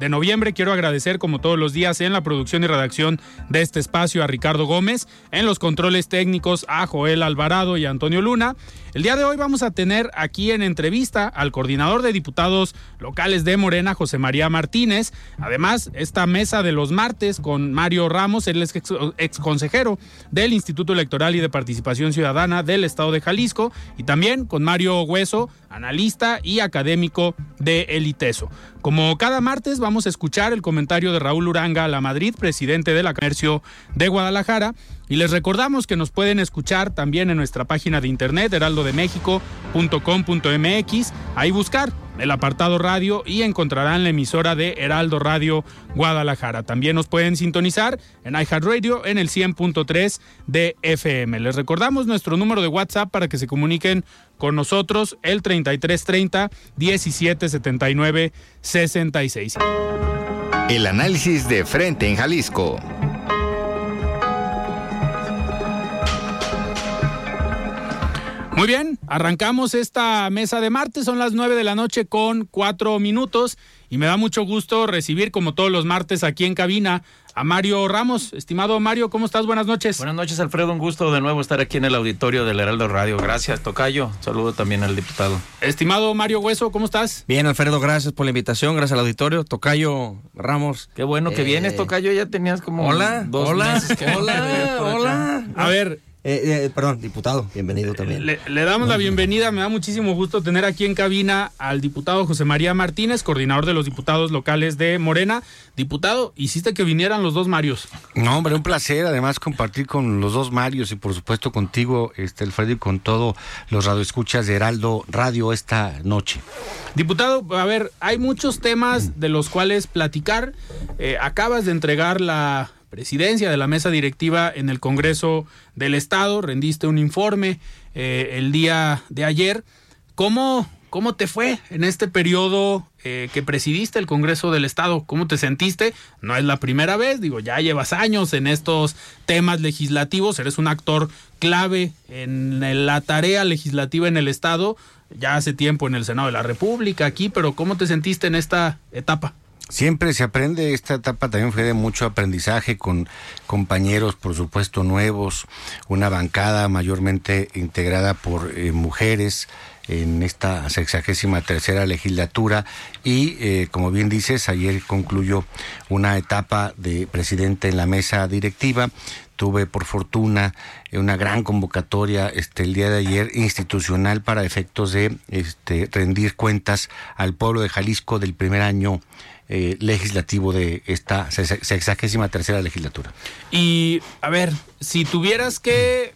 de noviembre quiero agradecer como todos los días en la producción y redacción de este espacio a Ricardo Gómez, en los controles técnicos a Joel Alvarado y Antonio Luna. El día de hoy vamos a tener aquí en entrevista al coordinador de diputados locales de Morena, José María Martínez. Además, esta mesa de los martes con Mario Ramos, es ex, consejero del Instituto Electoral y de Participación Ciudadana del Estado de Jalisco, y también con Mario Hueso, analista y académico de El ITESO. Como cada martes vamos a escuchar el comentario de Raúl Uranga La Madrid, presidente de la Comercio de Guadalajara, y les recordamos que nos pueden escuchar también en nuestra página de internet heraldodemexico.com.mx, ahí buscar el apartado radio y encontrarán la emisora de Heraldo Radio Guadalajara. También nos pueden sintonizar en iHeartRadio en el 100.3 de FM. Les recordamos nuestro número de WhatsApp para que se comuniquen con nosotros el 3330 1779 66. El análisis de frente en Jalisco. Muy bien, arrancamos esta mesa de martes, son las 9 de la noche con 4 minutos y me da mucho gusto recibir como todos los martes aquí en cabina a Mario Ramos. Estimado Mario, ¿cómo estás? Buenas noches. Buenas noches, Alfredo. Un gusto de nuevo estar aquí en el auditorio del Heraldo Radio. Gracias, Tocayo. Saludo también al diputado. Estimado Mario Hueso, ¿cómo estás? Bien, Alfredo, gracias por la invitación. Gracias al auditorio. Tocayo Ramos. Qué bueno que vienes, eh, Tocayo. Ya tenías como hola, dos hola, meses hola, hola. A ver, eh, eh, perdón, diputado, bienvenido también. Le, damos la bienvenida, me da muchísimo gusto tener aquí en cabina al diputado José María Martínez, coordinador de los diputados locales de Morena. Diputado, hiciste que vinieran los dos Marios. No, hombre, un placer además compartir con los dos Marios y por supuesto contigo, este Alfredo, y con todos los radioescuchas de Heraldo Radio esta noche. Diputado, a ver, hay muchos temas de los cuales platicar. Eh, acabas de entregar la presidencia de la mesa directiva en el Congreso del Estado, rendiste un informe eh, el día de ayer. ¿Cómo, ¿Cómo te fue en este periodo eh, que presidiste el Congreso del Estado? ¿Cómo te sentiste? No es la primera vez, digo, ya llevas años en estos temas legislativos, eres un actor clave en la tarea legislativa en el Estado, ya hace tiempo en el Senado de la República, aquí, pero ¿cómo te sentiste en esta etapa? Siempre se aprende, esta etapa también fue de mucho aprendizaje con compañeros, por supuesto, nuevos, una bancada mayormente integrada por eh, mujeres en esta sexagésima tercera legislatura y, eh, como bien dices, ayer concluyó una etapa de presidente en la mesa directiva. Tuve por fortuna una gran convocatoria este el día de ayer institucional para efectos de este rendir cuentas al pueblo de Jalisco del primer año eh, legislativo de esta sexagésima tercera legislatura. Y a ver, si tuvieras que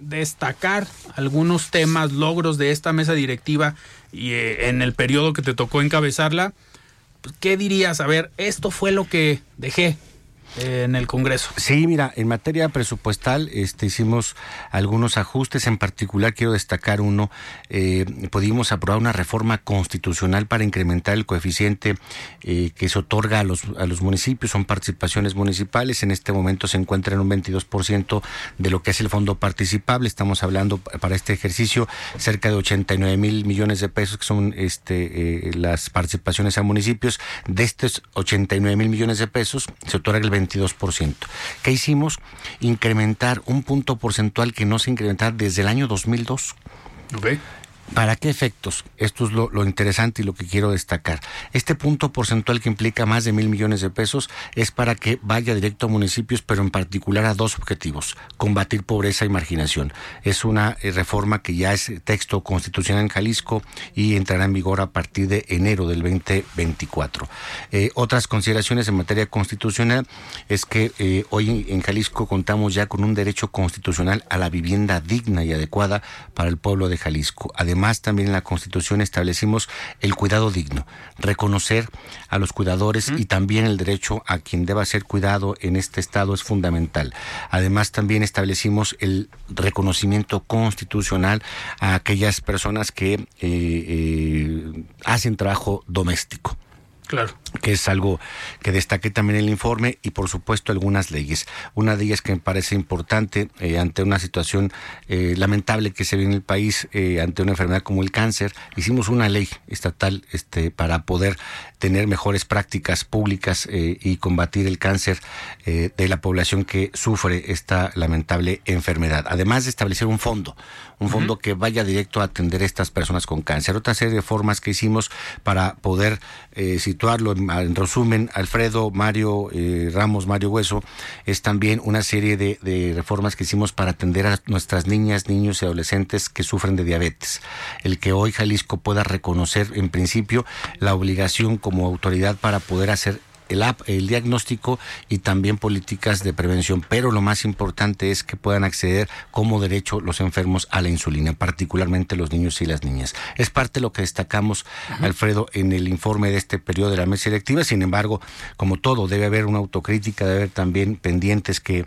destacar algunos temas, logros de esta mesa directiva y eh, en el periodo que te tocó encabezarla, ¿qué dirías? A ver, esto fue lo que dejé en el Congreso. Sí, mira, en materia presupuestal este, hicimos algunos ajustes, en particular quiero destacar uno, eh, pudimos aprobar una reforma constitucional para incrementar el coeficiente eh, que se otorga a los, a los municipios, son participaciones municipales, en este momento se encuentra en un 22% de lo que es el fondo participable, estamos hablando para este ejercicio cerca de 89 mil millones de pesos que son este, eh, las participaciones a municipios, de estos 89 mil millones de pesos se otorga el 22%. ¿Qué hicimos? Incrementar un punto porcentual que no se incrementaba desde el año 2002. Okay. ¿Para qué efectos? Esto es lo, interesante y lo que quiero destacar. Este punto porcentual que implica más de mil millones de pesos es para que vaya directo a municipios, pero en particular a dos objetivos, combatir pobreza y marginación. Es una eh, reforma que ya es texto constitucional en Jalisco y entrará en vigor a partir de enero del 2024. Eh, otras consideraciones en materia constitucional es que eh, hoy en Jalisco contamos ya con un derecho constitucional a la vivienda digna y adecuada para el pueblo de Jalisco. Además, Además, también en la Constitución establecimos el cuidado digno, reconocer a los cuidadores y también el derecho a quien deba ser cuidado en este Estado es fundamental. Además, también establecimos el reconocimiento constitucional a aquellas personas que eh, eh, hacen trabajo doméstico. Claro. Que es algo que destaqué también el informe y por supuesto algunas leyes. Una de ellas que me parece importante eh, ante una situación eh, lamentable que se ve en el país, eh, ante una enfermedad como el cáncer, hicimos una ley estatal este, para poder tener mejores prácticas públicas y combatir el cáncer de la población que sufre esta lamentable enfermedad. Además de establecer un fondo, un fondo que vaya directo a atender a estas personas con cáncer. Otra serie de formas que hicimos para poder situarlo en, resumen, Alfredo, Mario eh, Ramos, Mario Hueso, es también una serie de, de, reformas que hicimos para atender a nuestras niñas, niños y adolescentes que sufren de diabetes. El que hoy Jalisco pueda reconocer en principio la obligación como autoridad para poder hacer el, el diagnóstico y también políticas de prevención. Pero lo más importante es que puedan acceder como derecho los enfermos a la insulina, particularmente los niños y las niñas. Es parte de lo que destacamos, Alfredo, en el informe de este periodo de la mesa electiva. Sin embargo, como todo, debe haber una autocrítica, debe haber también pendientes que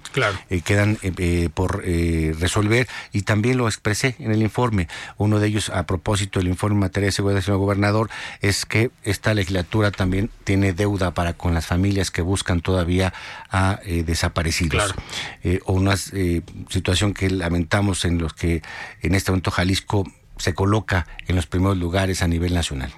eh, quedan eh, eh, por resolver y también lo expresé en el informe. Uno de ellos, a propósito del informe en materia de seguridad, señor gobernador, es que esta legislatura también tiene deuda para con las familias que buscan todavía a eh, desaparecidos. Eh, o una eh, situación que lamentamos en los que en este momento Jalisco se coloca en los primeros lugares a nivel nacional.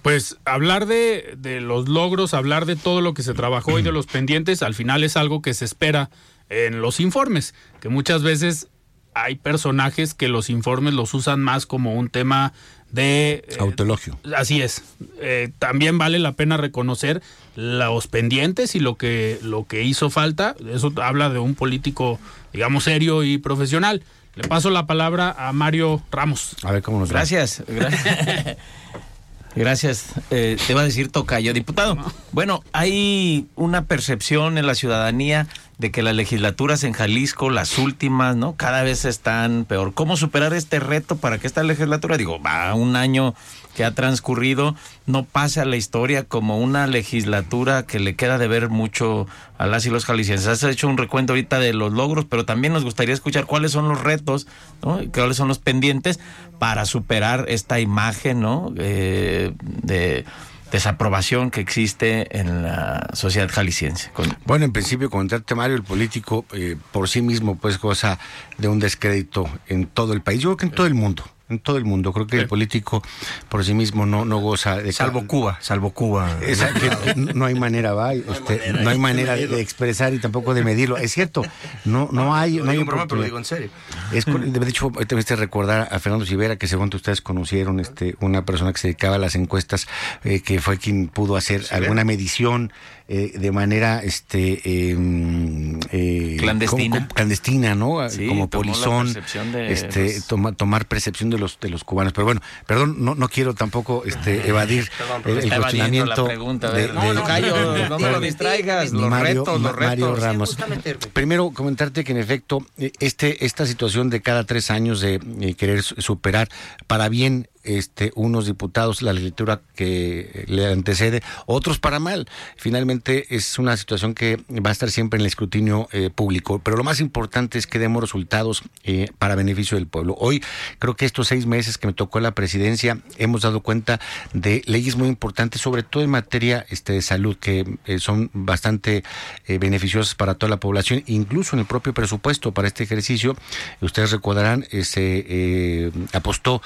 Pues hablar de, de los logros, hablar de todo lo que se trabajó y de los pendientes, al final es algo que se espera en los informes, que muchas veces hay personajes que los informes los usan más como un tema de... Eh, Autologio. Así es. Eh, también vale la pena reconocer los pendientes y lo que, lo que hizo falta. Eso habla de un político, digamos, serio y profesional. Le paso la palabra a Mario Ramos. A ver cómo nos Gracias. Gracias. Gracias. Eh, te va a decir Tocayo, diputado. Bueno, hay una percepción en la ciudadanía de que las legislaturas en Jalisco, las últimas, ¿no? Cada vez están peor. ¿Cómo superar este reto para que esta legislatura, digo, va un año que ha transcurrido, no pase a la historia como una legislatura que le queda de ver mucho a las y los jaliscienses? Has hecho un recuento ahorita de los logros, pero también nos gustaría escuchar cuáles son los retos, ¿no? cuáles son los pendientes para superar esta imagen, ¿no? Eh, de desaprobación que existe en la sociedad jalisciense. Bueno, en principio, comentarte, Mario, el político eh, por sí mismo, pues, goza de un descrédito en todo el país, yo creo que en todo el mundo en todo el mundo. Creo que el político por sí mismo no, no goza de... Salvo Cuba, salvo Cuba. no hay manera, va, este, no hay manera de, expresar y tampoco de medirlo. Es cierto, no, no hay... No hay un problema, pero lo digo en serio. Es, de hecho, te me recordar a Fernando Rivera, que según ustedes conocieron, este, una persona que se dedicaba a las encuestas, eh, que fue quien pudo hacer alguna medición eh, de manera este em, eh, clandestina. clandestina no como polizón este tomar percepción de los de los cubanos. Pero bueno perdón no no quiero tampoco este evadir el, cuestionamiento de, no, no, me lo distraigas los retos los retos. Ramos. primero comentarte que en efecto este esta situación de cada tres años de querer superar para bien este, unos diputados la legislatura que le antecede, otros para mal. Finalmente es una situación que va a estar siempre en el escrutinio eh, público, pero lo más importante es que demos resultados eh, para beneficio del pueblo. Hoy creo que estos seis meses que me tocó la presidencia hemos dado cuenta de leyes muy importantes, sobre todo en materia este, de salud, que eh, son bastante beneficiosas para toda la población, incluso en el propio presupuesto para este ejercicio. Ustedes recordarán, se apostó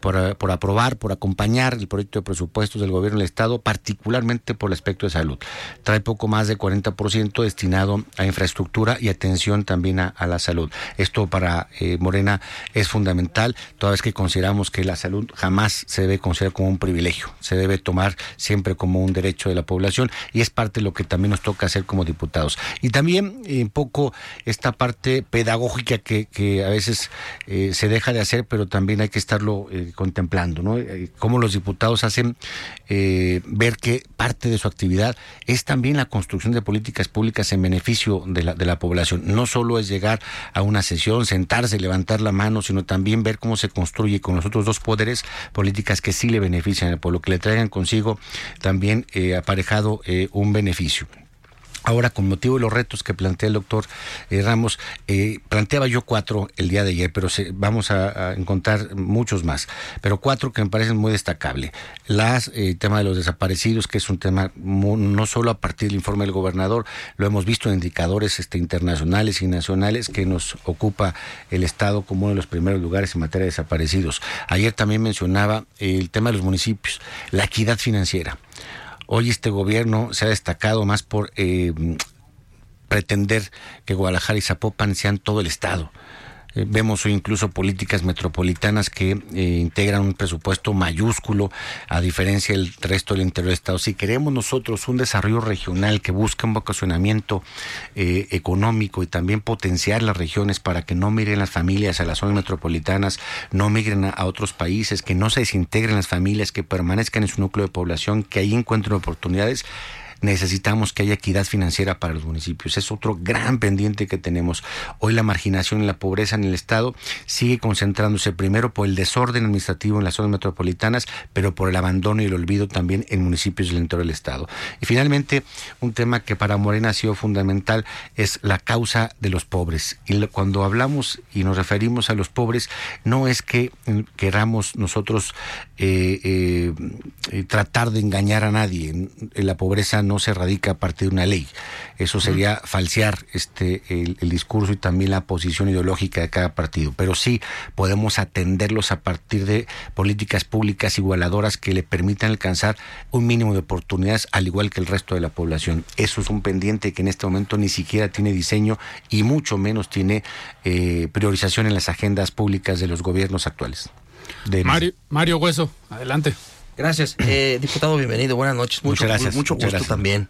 por por aprobar, por acompañar el proyecto de presupuestos del gobierno del Estado, particularmente por el aspecto de salud. Trae poco más de 40% destinado a infraestructura y atención también a, la salud. Esto para eh, Morena es fundamental, toda vez que consideramos que la salud jamás se debe considerar como un privilegio, se debe tomar siempre como un derecho de la población y es parte de lo que también nos toca hacer como diputados. Y también eh, un poco esta parte pedagógica que, a veces eh, se deja de hacer, pero también hay que estarlo eh, ¿no? Cómo los diputados hacen ver que parte de su actividad es también la construcción de políticas públicas en beneficio de la, de la población. No solo es llegar a una sesión, sentarse, levantar la mano, sino también ver cómo se construye con los otros dos poderes políticas que sí le benefician al pueblo, que le traigan consigo también aparejado un beneficio. Ahora, con motivo de los retos que plantea el doctor eh, Ramos, eh, planteaba yo cuatro el día de ayer, pero vamos a, encontrar muchos más, pero cuatro que me parecen muy destacables. Las, el eh, tema de los desaparecidos, que es un tema no solo a partir del informe del gobernador, lo hemos visto en indicadores este, internacionales y nacionales que nos ocupa el Estado como uno de los primeros lugares en materia de desaparecidos. Ayer también mencionaba el tema de los municipios, la equidad financiera. Hoy este gobierno se ha destacado más por eh, pretender que Guadalajara y Zapopan sean todo el Estado. Eh, vemos incluso políticas metropolitanas que eh, integran un presupuesto mayúsculo a diferencia del resto del interior del Estado. Si queremos nosotros un desarrollo regional que busque un vocacionamiento eh, económico y también potenciar las regiones para que no miren las familias a las zonas metropolitanas, no migren a, otros países, que no se desintegren las familias, que permanezcan en su núcleo de población, que ahí encuentren oportunidades, necesitamos que haya equidad financiera para los municipios. Es otro gran pendiente que tenemos. Hoy la marginación y la pobreza en el Estado sigue concentrándose primero por el desorden administrativo en las zonas metropolitanas, pero por el abandono y el olvido también en municipios del interior del Estado. Y finalmente, un tema que para Morena ha sido fundamental es la causa de los pobres. Y cuando hablamos y nos referimos a los pobres, no es que queramos nosotros eh, eh, tratar de engañar a nadie. La pobreza no se radica a partir de una ley. Eso sería falsear este el, discurso y también la posición ideológica de cada partido. Pero sí podemos atenderlos a partir de políticas públicas igualadoras que le permitan alcanzar un mínimo de oportunidades al igual que el resto de la población. Eso es un pendiente que en este momento ni siquiera tiene diseño y mucho menos tiene eh, priorización en las agendas públicas de los gobiernos actuales. Mario, Mario Hueso, adelante. Gracias. Eh, diputado, bienvenido. Buenas noches. Mucho, gracias. Mucho gusto también.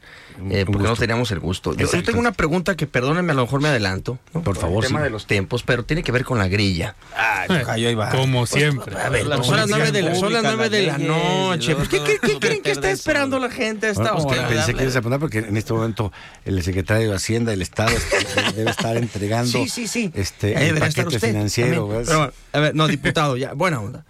Eh, porque no teníamos el gusto. Yo, tengo una pregunta que, perdónenme, a lo mejor me adelanto. Por favor. El tema de los tiempos, pero tiene que ver con la grilla. Ah, ahí va. Como pues, siempre. a ver, son las nueve de la, son las nueve de la noche. Pues, ¿qué, qué, creen que está esperando la gente a esta bueno, hora? Pensé que ibas a poner porque en este momento el secretario de Hacienda del Estado debe estar entregando sí, sí, sí. Este, el paquete financiero. Pero, a ver, no, diputado, ya, buena onda.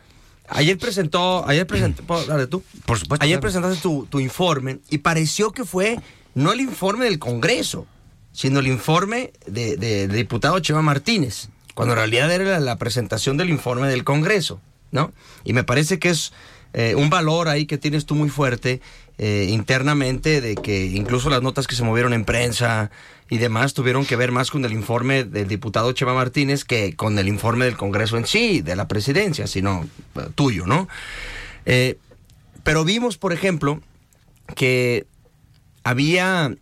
Ayer presentó, ayer presentó, dale tú. Por supuesto. Ayer presentaste tu, tu, informe y pareció que fue no el informe del Congreso, sino el informe del de, diputado Chema Martínez, cuando en realidad era la, presentación del informe del Congreso, ¿no? Y me parece que es eh, un valor ahí que tienes tú muy fuerte eh, internamente de que incluso las notas que se movieron en prensa y demás tuvieron que ver más con el informe del diputado Chema Martínez que con el informe del Congreso en sí, de la presidencia, sino eh, tuyo, ¿no? Eh, pero vimos, por ejemplo, que había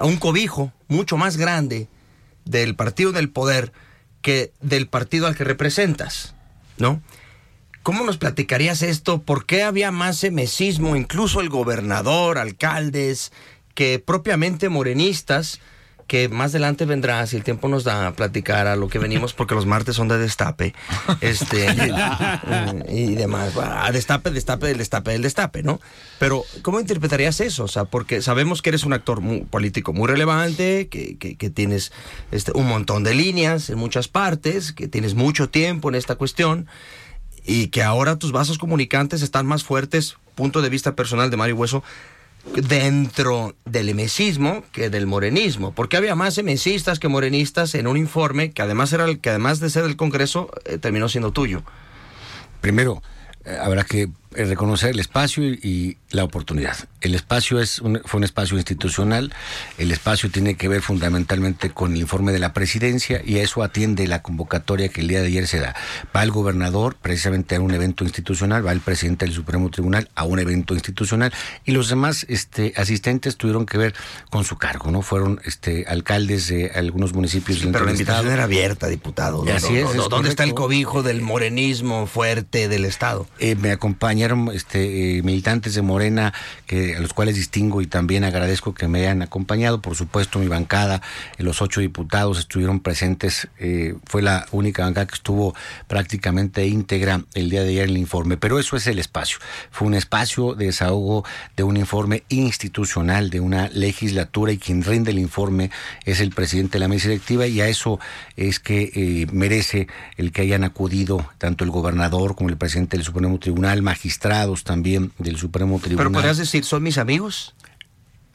un cobijo mucho más grande del partido del poder que del partido al que representas, ¿no? ¿Cómo nos platicarías esto? ¿Por qué había más semesismo, incluso el gobernador, alcaldes, que propiamente morenistas? que más adelante vendrá, si el tiempo nos da, a platicar a lo que venimos, porque los martes son de destape, este, y, demás. A destape, destape, del destape, del destape, ¿no? Pero, ¿cómo interpretarías eso? O sea, porque sabemos que eres un actor político muy relevante, que, que, tienes este, un montón de líneas en muchas partes, que tienes mucho tiempo en esta cuestión y que ahora tus vasos comunicantes están más fuertes, punto de vista personal de Mario Hueso, dentro del emesismo que del morenismo, porque había más emesistas que morenistas en un informe que además era el que además de ser del Congreso eh, terminó siendo tuyo. Primero, eh, habrá que reconocer el espacio y, la oportunidad. El espacio es fue un espacio institucional, el espacio tiene que ver fundamentalmente con el informe de la presidencia y a eso atiende la convocatoria que el día de ayer se da. Va el gobernador precisamente a un evento institucional, va el presidente del Supremo Tribunal a un evento institucional y los demás este, asistentes tuvieron que ver con su cargo, ¿no? Fueron este, alcaldes de algunos municipios pero la invitación era abierta, diputado. así es, ¿Dónde está el cobijo del morenismo fuerte del Estado? Eh, me este, eh, militantes de Morena, que, a los cuales distingo y también agradezco que me hayan acompañado. Por supuesto, mi bancada, eh, los ocho diputados estuvieron presentes. fue la única bancada que estuvo prácticamente íntegra el día de ayer en el informe. Pero eso es el espacio. Fue un espacio de desahogo de un informe institucional, de una legislatura, y quien rinde el informe es el presidente de la mesa directiva, y a eso es que merece el que hayan acudido tanto el gobernador como el presidente del Supremo Tribunal, magistrados también del Supremo Tribunal. Pero podrías decir, ¿son mis amigos?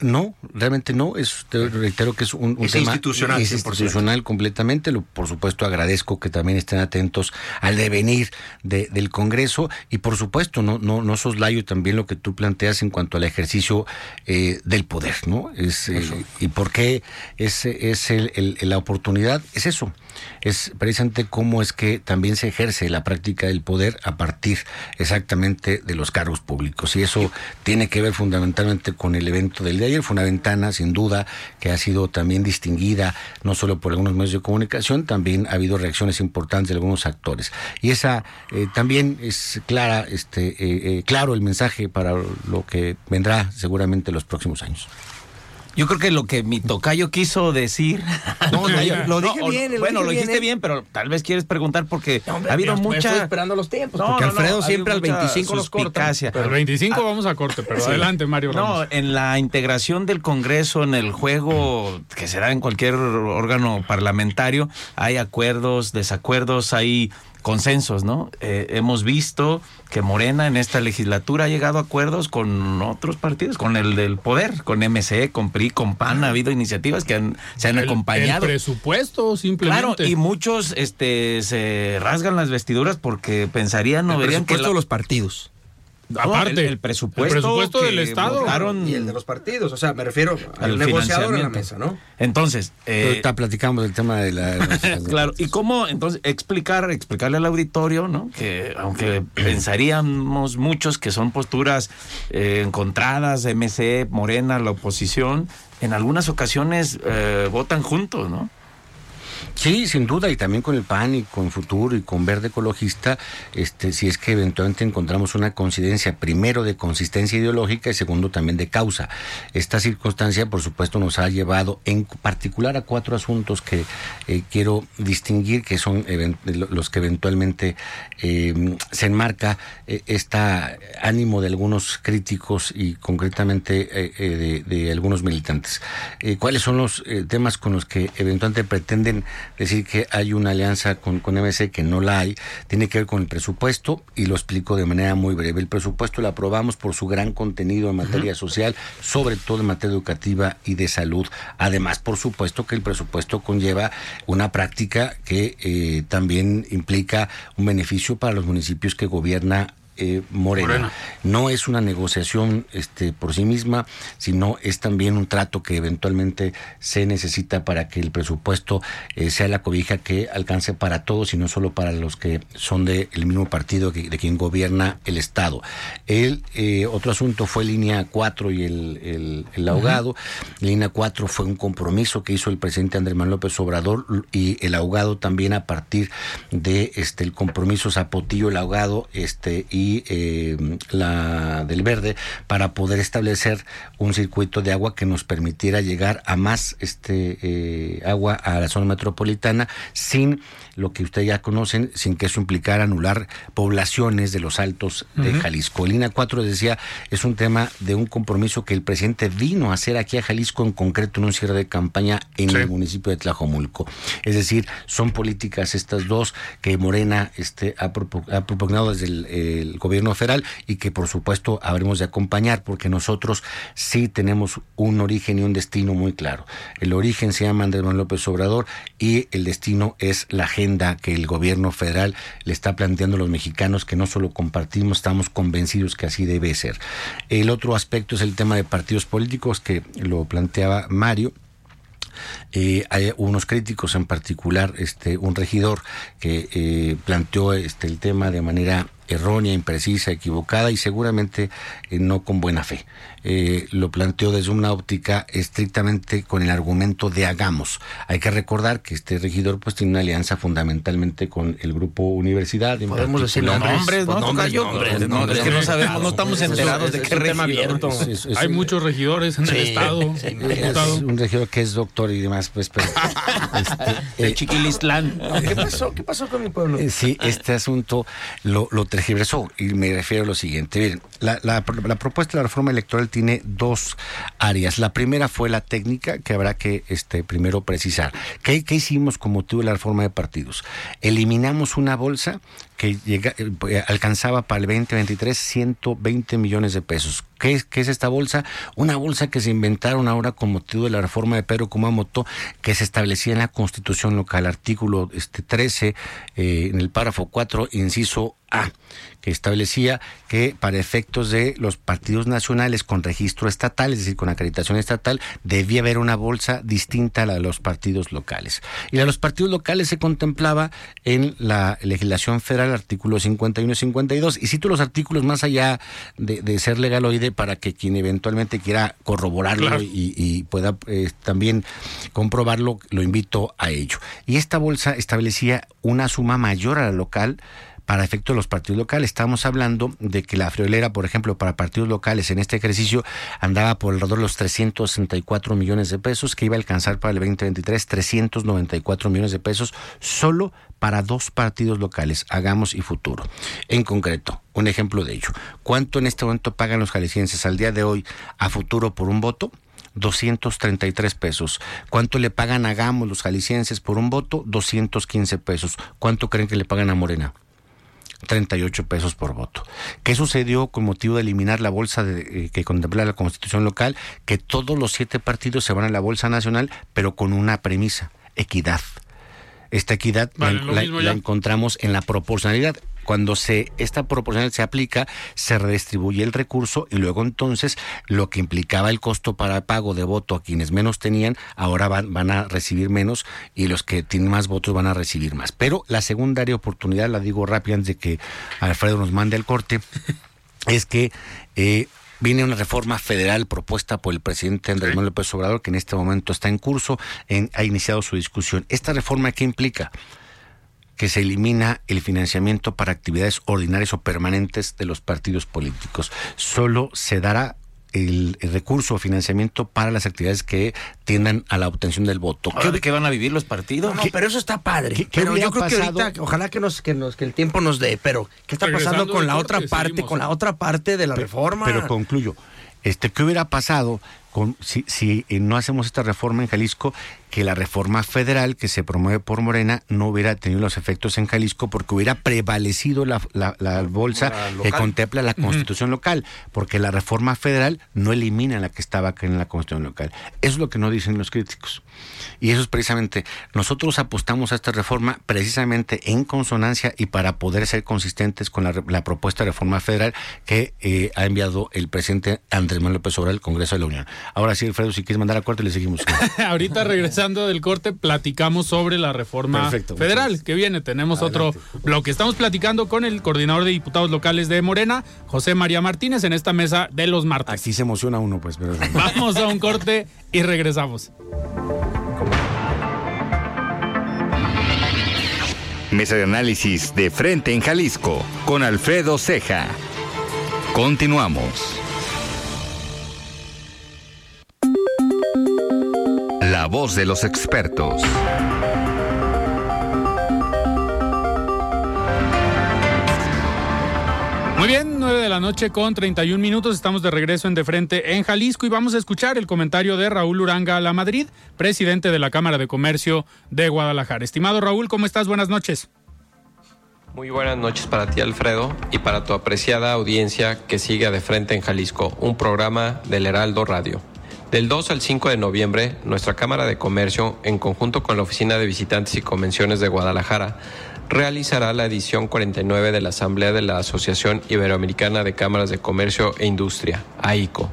No, realmente no. Es, te reitero que es un, tema institucional, es institucional completamente. Lo, por supuesto, agradezco que también estén atentos al devenir del Congreso y, por supuesto, no, no, no soslayo también lo que tú planteas en cuanto al ejercicio eh, del poder, ¿no? Es, eh, y por qué es, es el, la oportunidad, es eso es precisamente cómo es que también se ejerce la práctica del poder a partir exactamente de los cargos públicos. Y eso tiene que ver fundamentalmente con el evento del día de Fue una ventana, sin duda, que ha sido también distinguida, no solo por algunos medios de comunicación, también ha habido reacciones importantes de algunos actores. Y esa eh, también es clara, este, eh, eh, claro el mensaje para lo que vendrá seguramente los próximos años. Yo creo que lo que mi tocayo quiso decir. No, lo dije bien. bueno, lo dijiste bien, pero tal vez quieres preguntar porque ha habido mucha. Estoy esperando los tiempos. porque Alfredo siempre al 25 los corta. Pero el 25 vamos a corte, pero adelante, Mario No, en la integración del Congreso, en el juego que se da en cualquier órgano parlamentario, hay acuerdos, desacuerdos, hay consensos, ¿no? Eh, hemos visto que Morena en esta legislatura ha llegado a acuerdos con otros partidos, con el del poder, con MC, con PRI, con PAN, ha habido iniciativas que han, se han acompañado. El presupuesto, simplemente. Claro, y muchos este, se rasgan las vestiduras porque pensarían o verían que... los partidos. Aparte, el, presupuesto, del Estado y el de los partidos. O sea, me refiero al negociador en la mesa, ¿no? Entonces, eh, platicamos del tema de la. claro, y cómo entonces explicar, explicarle al auditorio, ¿no? Que aunque pensaríamos muchos que son posturas eh, encontradas, MC, Morena, la oposición, en algunas ocasiones eh, votan juntos, ¿no? Sí, sin duda, y también con el PAN y con Futuro y con Verde Ecologista, este, si es que eventualmente encontramos una coincidencia, primero de consistencia ideológica y segundo también de causa. Esta circunstancia, por supuesto, nos ha llevado en particular a cuatro asuntos que eh, quiero distinguir, que son los que eventualmente em, se enmarca este ánimo de algunos críticos y concretamente eh, de, de, algunos militantes. ¿Cuáles son los temas con los que eventualmente pretenden decir que hay una alianza con, con MC que no la hay, tiene que ver con el presupuesto y lo explico de manera muy breve. El presupuesto lo aprobamos por su gran contenido en materia social, sobre todo en materia educativa y de salud. Además, por supuesto que el presupuesto conlleva una práctica que eh, también implica un beneficio para los municipios que gobierna eh, Morena. No es una negociación este, por sí misma, sino es también un trato que eventualmente se necesita para que el presupuesto eh, sea la cobija que alcance para todos y no solo para los que son del mismo partido de quien gobierna el Estado. El eh, otro asunto fue línea 4 y el, el, ahogado. Línea 4 fue un compromiso que hizo el presidente Andrés Manuel López Obrador y el ahogado también a partir de este el compromiso Zapotillo, el ahogado, este y eh, la del verde para poder establecer un circuito de agua que nos permitiera llegar a más este eh, agua a la zona metropolitana sin lo que ustedes ya conocen, sin que eso implicara anular poblaciones de los altos de Jalisco. Línea 4 decía, es un tema de un compromiso que el presidente vino a hacer aquí a Jalisco, en concreto en un cierre de campaña en el municipio de Tlajomulco. Es decir, son políticas estas dos que Morena este, ha, propugnado desde el al gobierno federal y que por supuesto habremos de acompañar porque nosotros sí tenemos un origen y un destino muy claro. El origen se llama Andrés Manuel López Obrador y el destino es la agenda que el gobierno federal le está planteando a los mexicanos que no solo compartimos, estamos convencidos que así debe ser. El otro aspecto es el tema de partidos políticos que lo planteaba Mario. Eh, hay unos críticos, en particular este un regidor que eh, planteó este el tema de manera errónea, imprecisa, equivocada y seguramente eh, no con buena fe. Eh, lo planteó desde una óptica estrictamente con el argumento de hagamos. Hay que recordar que este regidor pues tiene una alianza fundamentalmente con el grupo Universidad. Podemos decir nombres, ¿no? nombres, nombres, no, es que no sabemos, no estamos enterados de qué regidor. abierto. Hay muchos regidores en el estado. es un regidor que es doctor y demás, pues, pero este, eh, Chiquilistlán. ¿Qué pasó? ¿Qué pasó con mi pueblo? sí, este asunto lo, lo tergiversó y me refiero a lo siguiente. Miren, la, la, propuesta de la reforma electoral tiene dos áreas. La primera fue la técnica, que habrá que este, primero precisar. ¿Qué, qué hicimos con motivo de la reforma de partidos? Eliminamos una bolsa que llega, eh, alcanzaba para el 2023 120 millones de pesos. ¿Qué es, ¿Qué es esta bolsa? Una bolsa que se inventaron ahora con motivo de la reforma de Pedro Kumamoto, que se establecía en la Constitución local, artículo este, 13, eh, en el párrafo 4, inciso A, que establecía que para efectos de los partidos nacionales con registro estatal, es decir, con acreditación estatal, debía haber una bolsa distinta a la de los partidos locales. Y la de los partidos locales se contemplaba en la legislación federal, artículos 51 y 52. Y cito los artículos más allá de, de ser legaloide para que quien eventualmente quiera corroborarlo Claro. y, y pueda eh, también comprobarlo, lo invito a ello. Y esta bolsa establecía una suma mayor a la local para efecto de los partidos locales. Estamos hablando de que la friolera, por ejemplo, para partidos locales en este ejercicio andaba por alrededor de los 364 millones de pesos, que iba a alcanzar para el 2023 394 millones de pesos solo para dos partidos locales, Hagamos y Futuro. En concreto, un ejemplo de ello. ¿Cuánto en este momento pagan los jaliscienses al día de hoy a Futuro por un voto? 233 pesos. ¿Cuánto le pagan a Hagamos los jaliscienses por un voto? 215 pesos. ¿Cuánto creen que le pagan a Morena? 38 pesos por voto. ¿Qué sucedió con motivo de eliminar la bolsa de, eh, que contempla la constitución local? Que todos los siete partidos se van a la bolsa nacional, pero con una premisa, equidad. Esta equidad la- Vale, encontramos en la proporcionalidad. Cuando se esta proporcionalidad se aplica, se redistribuye el recurso y luego entonces lo que implicaba el costo para pago de voto a quienes menos tenían, ahora van, van a recibir menos y los que tienen más votos van a recibir más. Pero la secundaria oportunidad, la digo rápido antes de que Alfredo nos mande al corte, es que eh, viene una reforma federal propuesta por el presidente Andrés Manuel López Obrador, que en este momento está en curso, en- ha iniciado su discusión. ¿Esta reforma qué implica? Que se elimina el financiamiento para actividades ordinarias o permanentes de los partidos políticos. Solo se dará el, el recurso o financiamiento para las actividades que tiendan a la obtención del voto. ¿Qué, ¿De qué van a vivir los partidos? No, pero eso está padre. qué- pero yo creo que ahorita, ojalá que nos, que nos, que el tiempo nos dé, pero ¿qué está Regresando pasando con la corte, otra parte, seguimos, con la otra parte de la reforma? Pero concluyo. Este, ¿Qué hubiera pasado con, si, si eh, no hacemos esta reforma en Jalisco? Que la reforma federal que se promueve por Morena no hubiera tenido los efectos en Jalisco porque hubiera prevalecido la, la- la bolsa que contempla la constitución local, porque la reforma federal no elimina la que estaba acá en la constitución local. Eso es lo que no dicen los críticos. Y eso es precisamente, nosotros apostamos a esta reforma precisamente en consonancia y para poder ser consistentes con la, propuesta de reforma federal que eh, ha enviado el presidente Andrés Manuel López Obrador al Congreso de la Unión. Ahora sí, Alfredo, si quieres mandar a corte, le seguimos. Ahorita regresando del corte, platicamos sobre la reforma Perfecto, federal que viene. Tenemos Adelante. otro bloque. Estamos platicando con el coordinador de diputados locales de Morena, José María Martínez, en esta mesa de los martes. Aquí se emociona uno, pues, pero... Vamos a un corte y regresamos. Mesa de análisis de frente en Jalisco con Alfredo Ceja. Continuamos. Voz de los expertos. Muy bien, 9 de la noche con 31 minutos. Estamos de regreso en De Frente en Jalisco y vamos a escuchar el comentario de Raúl Uranga La Madrid, presidente de la Cámara de Comercio de Guadalajara. Estimado Raúl, ¿cómo estás? Buenas noches. Muy buenas noches para ti Alfredo y para tu apreciada audiencia que sigue de frente en Jalisco, un programa del Heraldo Radio. Del 2 al 5 de noviembre, nuestra Cámara de Comercio, en conjunto con la Oficina de Visitantes y Convenciones de Guadalajara, realizará la edición 49 de la Asamblea de la Asociación Iberoamericana de Cámaras de Comercio e Industria, AICO,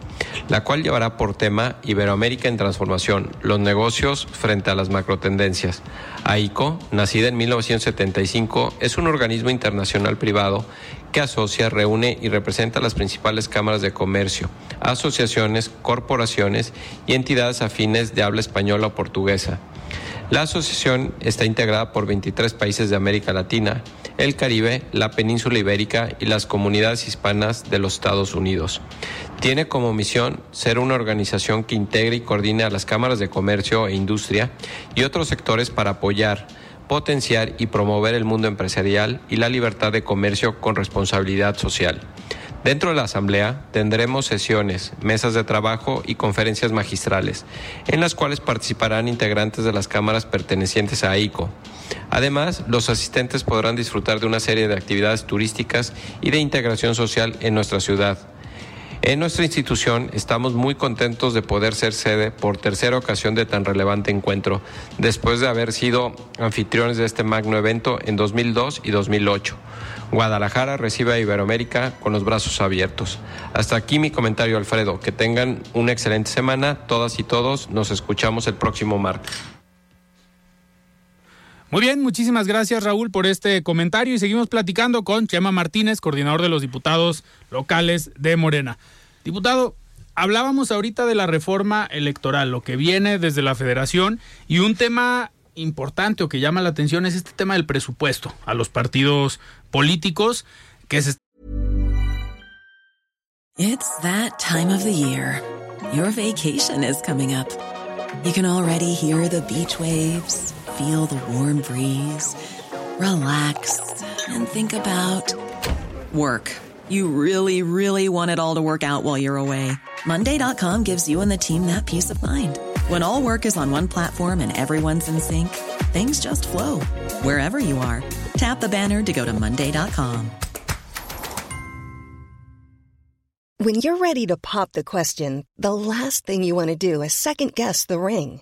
la cual llevará por tema Iberoamérica en transformación, los negocios frente a las macrotendencias. AICO, nacida en 1975, es un organismo internacional privado que asocia, reúne y representa las principales cámaras de comercio, asociaciones, corporaciones y entidades afines de habla española o portuguesa la asociación está integrada por 23 países de América Latina, el Caribe, la península ibérica y las comunidades hispanas de los Estados Unidos. Tiene como misión ser una organización que integre y coordine a las cámaras de comercio e industria y otros sectores para apoyar, potenciar y promover el mundo empresarial y la libertad de comercio con responsabilidad social. Dentro de la Asamblea tendremos sesiones, mesas de trabajo y conferencias magistrales, en las cuales participarán integrantes de las cámaras pertenecientes a AICO. Además, los asistentes podrán disfrutar de una serie de actividades turísticas y de integración social en nuestra ciudad. En nuestra institución estamos muy contentos de poder ser sede por tercera ocasión de tan relevante encuentro, después de haber sido anfitriones de este magno evento en 2002 y 2008. Guadalajara recibe a Iberoamérica con los brazos abiertos. Hasta aquí mi comentario, Alfredo. Que tengan una excelente semana, todas y todos. Nos escuchamos el próximo martes. Muy bien, muchísimas gracias Raúl por este comentario y seguimos platicando con Chema Martínez, coordinador de los diputados locales de Morena. Diputado, hablábamos ahorita de la reforma electoral, lo que viene desde la federación y un tema importante o que llama la atención es este tema del presupuesto a los partidos políticos que se It's that time of the year. Your vacation is coming up. You can already hear the beach waves, feel the warm breeze, relax and think about work. You really, really want it all to work out while you're away. Monday.com gives you and the team that peace of mind. When all work is on one platform and everyone's in sync, things just flow wherever you are. Tap the banner to go to Monday.com. When you're ready to pop the question, the last thing you want to do is second guess the ring.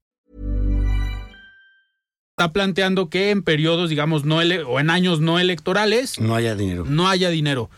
Está planteando que en periodos, digamos, no ele o en años no electorales. No haya dinero. No haya dinero.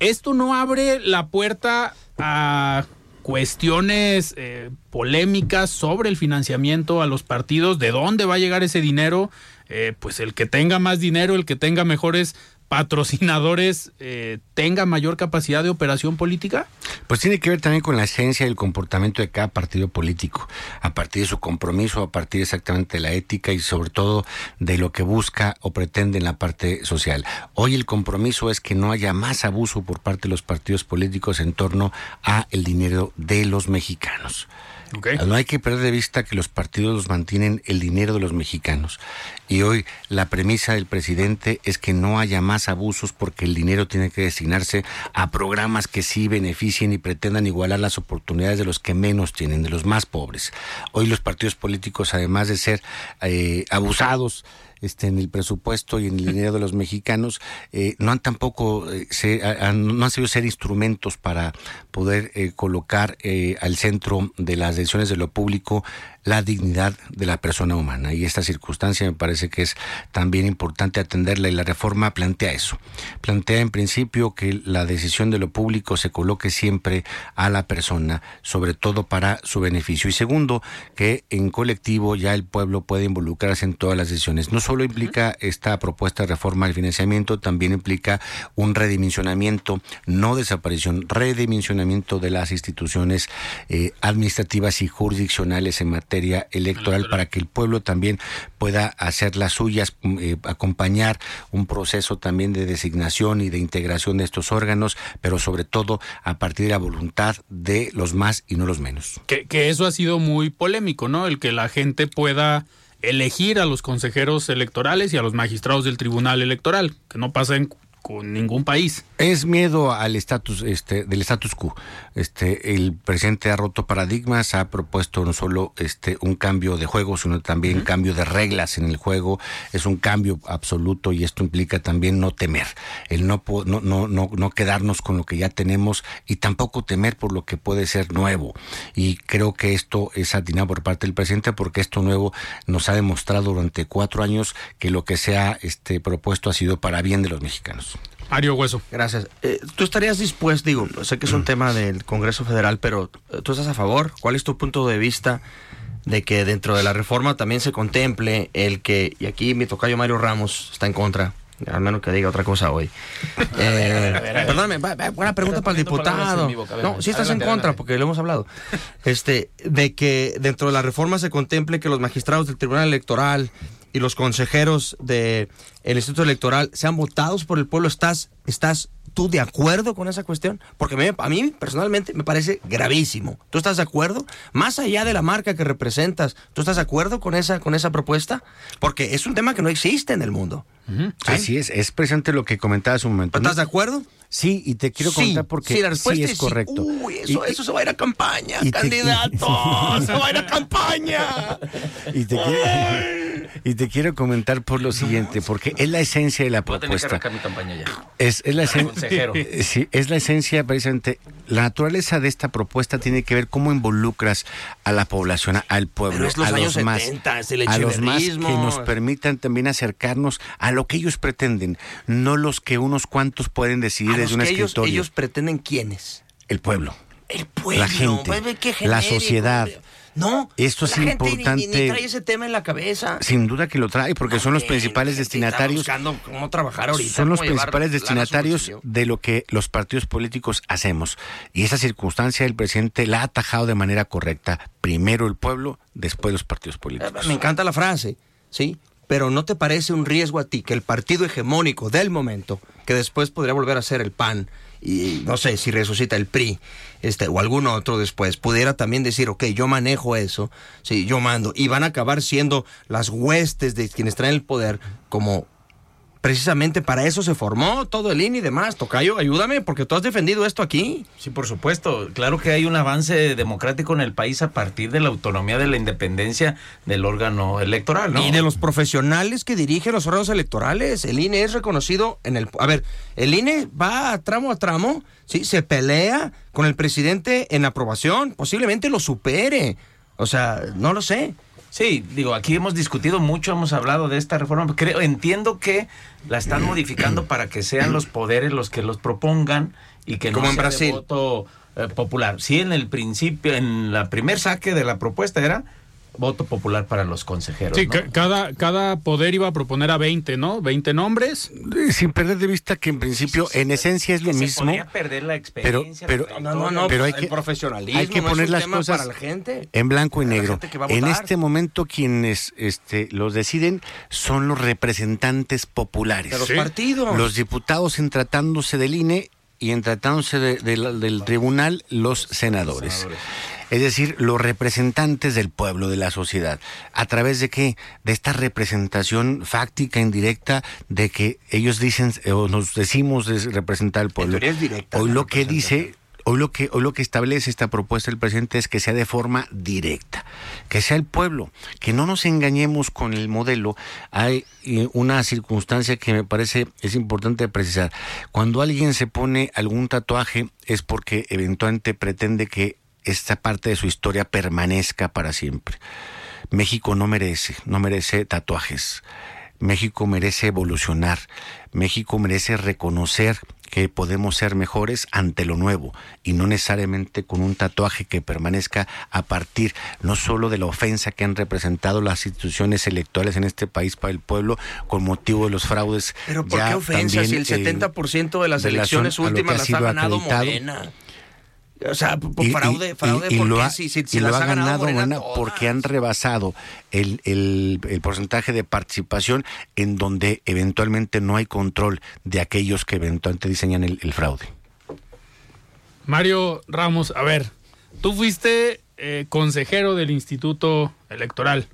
Esto no abre la puerta a cuestiones eh, polémicas sobre el financiamiento a los partidos, de dónde va a llegar ese dinero, eh, pues el que tenga más dinero, el que tenga mejores patrocinadores eh, tenga mayor capacidad de operación política? Pues tiene que ver también con la esencia y el comportamiento de cada partido político, a partir de su compromiso, a partir exactamente de la ética y sobre todo de lo que busca o pretende en la parte social. Hoy el compromiso es que no haya más abuso por parte de los partidos políticos en torno a el dinero de los mexicanos. No hay que perder de vista que los partidos mantienen el dinero de los mexicanos. Y hoy la premisa del presidente es que no haya más abusos porque el dinero tiene que destinarse a programas que sí beneficien y pretendan igualar las oportunidades de los que menos tienen, de los más pobres. Hoy los partidos políticos, además de ser eh, abusados, este, en el presupuesto y en el dinero de los mexicanos, eh, no han tampoco eh, no han sido ser instrumentos para poder eh, colocar al centro de las decisiones de lo público la dignidad de la persona humana. Y esta circunstancia me parece que es también importante atenderla y la reforma plantea eso. Plantea en principio que la decisión de lo público se coloque siempre a la persona, sobre todo para su beneficio. Y segundo, que en colectivo ya el pueblo puede involucrarse en todas las decisiones. No solo implica esta propuesta de reforma del financiamiento, también implica un redimensionamiento, no desaparición, redimensionamiento de las instituciones eh, administrativas y jurisdiccionales en materia materia electoral para que el pueblo también pueda hacer las suyas, mm, eh, acompañar un proceso también de designación y de integración de estos órganos, pero sobre todo a partir de la voluntad de los más y no los menos. Que, que eso ha sido muy polémico, ¿no? El que la gente pueda elegir a los consejeros electorales y a los magistrados del Tribunal Electoral, que no pasa en con ningún país. Es miedo al estatus este del status quo. Este el presidente ha roto paradigmas, ha propuesto no solo este un cambio de juego, sino también cambio de reglas en el juego, es un cambio absoluto y esto implica también no temer, el no no no no, no quedarnos con lo que ya tenemos y tampoco temer por lo que puede ser nuevo. Y creo que esto es atinado por parte del presidente porque esto nuevo nos ha demostrado durante cuatro años que lo que se ha este propuesto ha sido para bien de los mexicanos. Mario Hueso. Gracias. Eh, ¿Tú estarías dispuesto, digo, sé que es un tema del Congreso Federal, pero eh, ¿tú estás a favor? ¿Cuál es tu punto de vista de que dentro de la reforma también se contemple el que, y aquí mi tocayo Mario Ramos está en contra, al menos que diga otra cosa hoy. Eh, perdóname, buena pregunta para el diputado. No, sí estás en contra, porque lo hemos hablado. Este, de que dentro de la reforma se contemple que los magistrados del Tribunal Electoral y los consejeros del Instituto Electoral sean votados por el pueblo. ¿Estás, estás tú de acuerdo con esa cuestión? Porque me- a mí personalmente me parece gravísimo. ¿Tú estás de acuerdo? Más allá de la marca que representas, ¿tú estás de acuerdo con esa, con esa propuesta? Porque es un tema que no existe en el mundo. Así es, es presente lo que comentaba hace un momento. ¿Estás de acuerdo? Sí, y te quiero Sí, contar porque sí, la respuesta es es sí. correcto. Uy, eso, Y- eso se va a ir a campaña, y te- candidato. se va a ir a campaña. Y te, quiero, y te quiero comentar por lo siguiente, porque es la esencia de la Voy a tener que propuesta. mi campaña ya. Es, es la esencia, sí, es la esencia precisamente. La naturaleza de esta propuesta tiene que ver cómo involucras a la población, al pueblo, Pero es los a años los más, 70, es el a los más que nos permitan también acercarnos a lo que ellos pretenden, no los que unos cuantos pueden decidir desde un que ellos, escritorio. ellos pretenden quiénes. El pueblo. El pueblo. La gente, qué la sociedad. No, Esto es la gente Ni, importante. ni trae ese tema en la cabeza. Sin duda que lo trae, porque son los principales destinatarios. Buscando cómo trabajar ahorita. son los principales destinatarios de lo que los partidos políticos hacemos. Y esa circunstancia el presidente la ha atajado de manera correcta. Primero el pueblo, después los partidos políticos. Me encanta la frase, ¿sí? Pero ¿no te parece un riesgo a ti que el partido hegemónico del momento, que después podría volver a ser el PAN, y no sé si resucita el PRI, este, o algún otro después, pudiera también decir, ok, yo manejo eso, sí, yo mando, y van a acabar siendo las huestes de quienes traen el poder como precisamente para eso se formó todo el INE y demás. Tocayo, ayúdame, porque tú has defendido esto aquí. Sí, por supuesto. Claro que hay un avance democrático en el país a partir de la autonomía de la independencia del órgano electoral, ¿no? Y de los profesionales que dirigen los órganos electorales. El INE es reconocido en el... A ver, el INE va a tramo a tramo, ¿sí? Se pelea con el presidente en aprobación, posiblemente lo supere. O sea, no lo sé. Sí, digo, aquí hemos discutido mucho, hemos hablado de esta reforma. Creo, entiendo que la están modificando para que sean los poderes los que los propongan y que Como no en sea de Brasil. voto eh, popular. Sí, en el principio, en la primer saque de la propuesta era voto popular para los consejeros. Sí, ¿no? ca- cada, cada poder iba a proponer a 20, ¿no? 20 nombres. Sin perder de vista que en principio, en esencia es lo Que se mismo. podría perder la Pero, experiencia. pero, la No, no, no, pero hay el que, profesionalismo hay que poner las cosas para la gente. en blanco y negro. En este momento quienes este, los deciden son los representantes populares. De los Sí. partidos. Los diputados en tratándose del INE y en tratándose de- del tribunal, los senadores. Es decir, los representantes del pueblo, de la sociedad. ¿A través de qué? De esta representación fáctica, indirecta, de que ellos dicen, eh, o nos decimos de representar al pueblo. es directa Hoy lo que dice Hoy lo que hoy lo que establece esta propuesta del presidente es que sea de forma directa, que sea el pueblo, que no nos engañemos con el modelo. Hay eh, una circunstancia que me parece es importante precisar. Cuando alguien se pone algún tatuaje es porque eventualmente pretende que esta parte de su historia permanezca para siempre. México no merece, no merece tatuajes. México merece evolucionar. México merece reconocer que podemos ser mejores ante lo nuevo y no necesariamente con un tatuaje que permanezca a partir no solo de la ofensa que han representado las instituciones electorales en este país para el pueblo con motivo de los fraudes. Pero ¿por ya qué ofensa si el eh, 70% de las elecciones últimas ha las ha sido ganado. Morena? O sea, por fraude, fraude y, porque lo ha, si, lo ha ganado, Morena, Morena porque han rebasado el, el, el, porcentaje de participación en donde eventualmente no hay control de aquellos que eventualmente diseñan el, el fraude. Mario Ramos, a ver, tú fuiste eh, consejero del Instituto Electoral.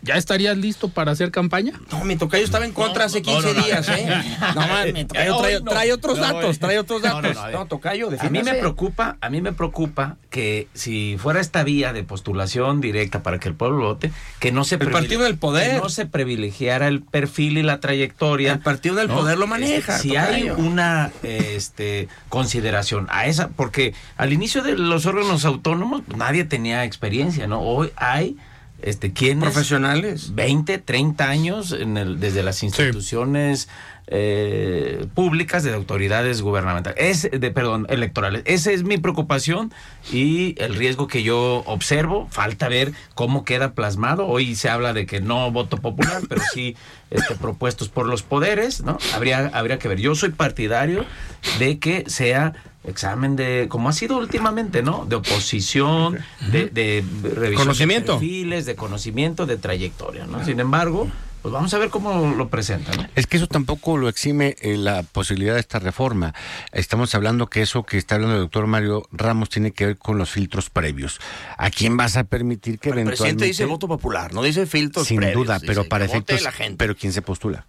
¿Ya estarías listo para hacer campaña? No, mi tocayo estaba en contra hace 15 días, ¿eh? No, man, mi tocayo trae, trae otros datos, trae otros datos. No, tocayo, A mí me preocupa, a mí me preocupa que si fuera esta vía de postulación directa para que el pueblo vote, que no se el partido del poder, que no se privilegiara el perfil y la trayectoria. El partido del poder lo maneja. Este, si hay una este consideración a esa, porque al inicio de los órganos autónomos nadie tenía experiencia, ¿no? Hoy hay este, ¿quiénes? Profesionales. 20, 30 años en el, desde las instituciones. Eh, públicas de autoridades gubernamentales, es, de, perdón, electorales. Esa es mi preocupación y el riesgo que yo observo. Falta ver cómo queda plasmado. Hoy se habla de que no voto popular, pero sí este, propuestos por los poderes, ¿no? Habría, habría que ver. Yo soy partidario de que sea examen de, como ha sido últimamente, ¿no? De oposición, de, de revisión conocimiento. de perfiles, de conocimiento, de trayectoria, ¿no? Sin embargo, pues vamos a ver cómo lo presentan. ¿no? Es que eso tampoco lo exime eh, la posibilidad de esta reforma. Estamos hablando que eso que está hablando el doctor Mario Ramos tiene que ver con los filtros previos. ¿A quién vas a permitir que el eventualmente... presidente dice voto popular, no dice filtros Sin previos. duda, pero para efectos... la gente. Pero ¿quién se postula?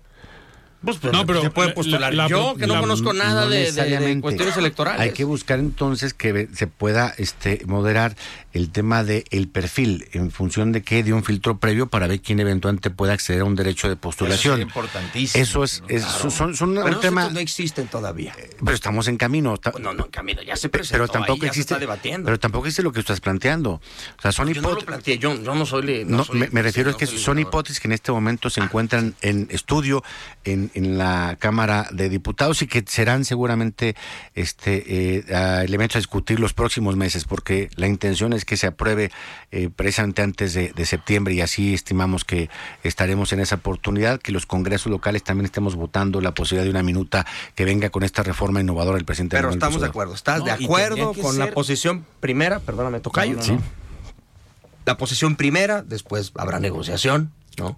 Pues, pues, No, pero se puede postular. la- la- Yo, que no la- conozco nada No de- de, de, necesariamente. cuestiones electorales. Hay que buscar entonces que se pueda este, moderar el tema del el perfil en función de qué, de un filtro previo para ver quién eventualmente puede acceder a un derecho de postulación. sería importantísimo. Eso es, es- Claro. son, son Pero un esos tema, no existen todavía. pero estamos en camino. No, no, en camino, ya se presentó. pero tampoco ahí, ya se existe está debatiendo. pero tampoco existe lo que estás planteando o sea son yo no lo hipótesis planteé, yo, yo no soy... no no, soy- me, me refiero es que no son hipótesis que en este momento se encuentran en estudio en, en la Cámara de Diputados y que serán seguramente este eh, a elementos a discutir los próximos meses, porque la intención es que se apruebe eh, precisamente antes de, de septiembre y así estimamos que estaremos en esa oportunidad, que los congresos locales también estemos votando la posibilidad de una minuta que venga con esta reforma innovadora del presidente. Pero Manuel estamos de acuerdo. ¿Estás No, de acuerdo con la posición primera? Perdóname, tocayo. No, no, Sí. no. La posición primera, después habrá negociación, ¿no?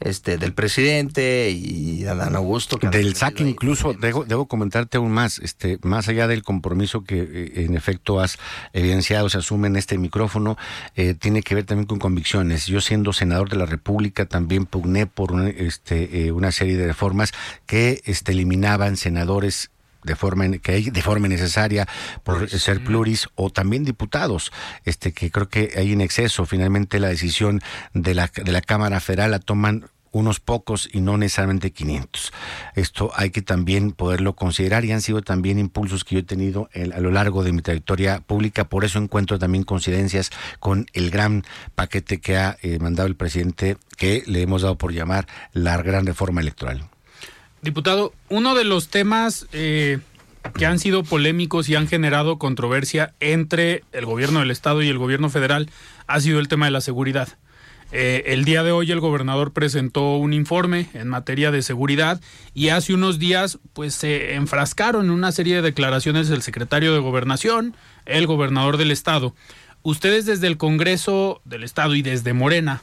Este, del presidente y de Adán Augusto. Del saque incluso, debo, debo comentarte aún más, este, más allá del compromiso que eh, en efecto has evidenciado, se asume en este micrófono, eh, tiene que ver también con convicciones. Yo siendo senador de la República también pugné por una, este, eh, una serie de reformas que este, eliminaban senadores de forma que hay de forma innecesaria por ser pluris o también diputados este que creo que hay en exceso finalmente la decisión de la de la Cámara Federal la toman unos pocos y no necesariamente 500. Esto hay que también poderlo considerar y han sido también impulsos que yo he tenido el- a lo largo de mi trayectoria pública. Por eso encuentro también coincidencias con el gran paquete que ha eh, mandado el presidente, que le hemos dado por llamar la gran reforma electoral. Diputado, uno de los temas eh, que han sido polémicos y han generado controversia entre el gobierno del estado y el gobierno federal ha sido el tema de la seguridad. Eh, el día de hoy el gobernador presentó un informe en materia de seguridad y hace unos días pues se enfrascaron en una serie de declaraciones del secretario de gobernación, el gobernador del estado. Ustedes desde el Congreso del estado y desde Morena,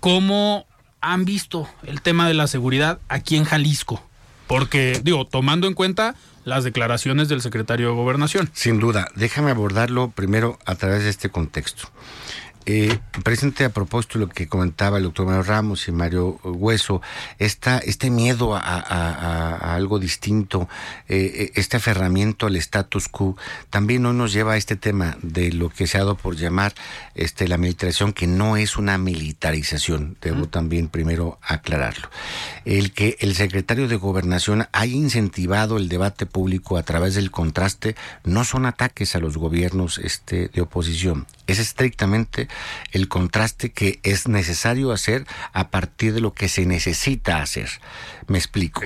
¿cómo han visto el tema de la seguridad aquí en Jalisco? Porque, digo, tomando en cuenta las declaraciones del secretario de Gobernación. Sin duda, déjame abordarlo primero a través de este contexto. Eh, presente a propósito de lo que comentaba el doctor Mario Ramos y Mario Hueso, esta, este miedo a, a- a- a algo distinto, eh, este aferramiento al status quo, también hoy nos lleva a este tema de lo que se ha dado por llamar este, la militarización, que no es una militarización, debo también primero aclararlo. El que el secretario de Gobernación haya incentivado el debate público a través del contraste no son ataques a los gobiernos este, de oposición, es estrictamente el contraste que es necesario hacer a partir de lo que se necesita hacer. Me explico.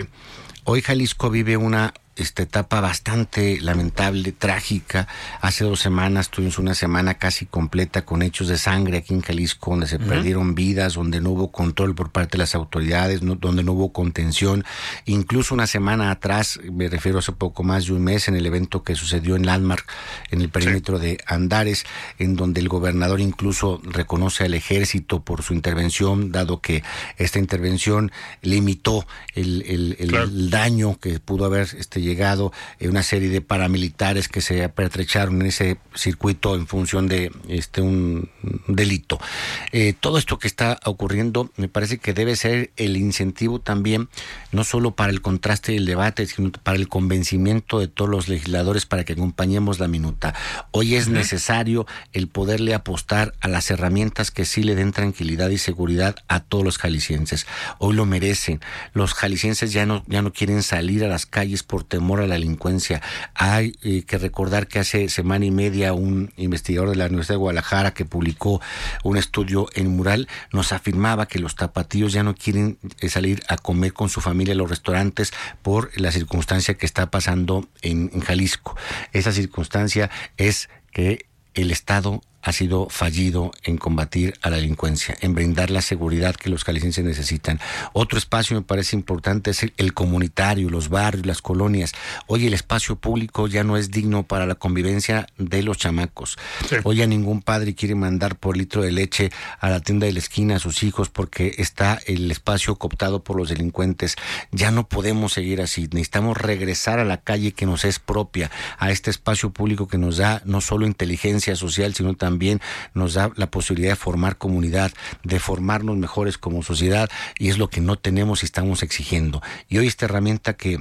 Hoy Jalisco vive una esta etapa bastante lamentable, trágica. Hace dos semanas tuvimos una semana casi completa con hechos de sangre aquí en Jalisco, donde se perdieron vidas, donde no hubo control por parte de las autoridades, donde no hubo contención. Incluso una semana atrás, me refiero hace poco más de un mes, en el evento que sucedió en Landmark, en el perímetro de Andares, en donde el gobernador incluso reconoce al ejército por su intervención, dado que esta intervención limitó el, el, daño que pudo haber este, llegado en una serie de paramilitares que se pertrecharon en ese circuito en función de este un delito. Eh, todo esto que está ocurriendo me parece que debe ser el incentivo también, no solo para el contraste y el debate, sino para el convencimiento de todos los legisladores para que acompañemos la minuta. Hoy es necesario el poderle apostar a las herramientas que sí le den tranquilidad y seguridad a todos los jaliscienses. Hoy lo merecen. Los jaliscienses ya no, ya no quieren salir a las calles por temor a la delincuencia. Hay eh, que recordar que hace semana y media un investigador de la Universidad de Guadalajara que publicó un estudio en mural nos afirmaba que los tapatíos ya no quieren eh, salir a comer con su familia a los restaurantes por la circunstancia que está pasando en Jalisco. Esa circunstancia es que el Estado ha sido fallido en combatir a la delincuencia, en brindar la seguridad que los calicienses necesitan. Otro espacio me parece importante es el, comunitario, los barrios, las colonias. Hoy el espacio público ya no es digno para la convivencia de los chamacos. Hoy a ningún padre quiere mandar por litro de leche a la tienda de la esquina a sus hijos porque está el espacio cooptado por los delincuentes. Ya no podemos seguir así. Necesitamos regresar a la calle que nos es propia, a este espacio público que nos da no solo inteligencia social, sino también también nos da la posibilidad de formar comunidad, de formarnos mejores como sociedad y es lo que no tenemos y estamos exigiendo. Y hoy esta herramienta que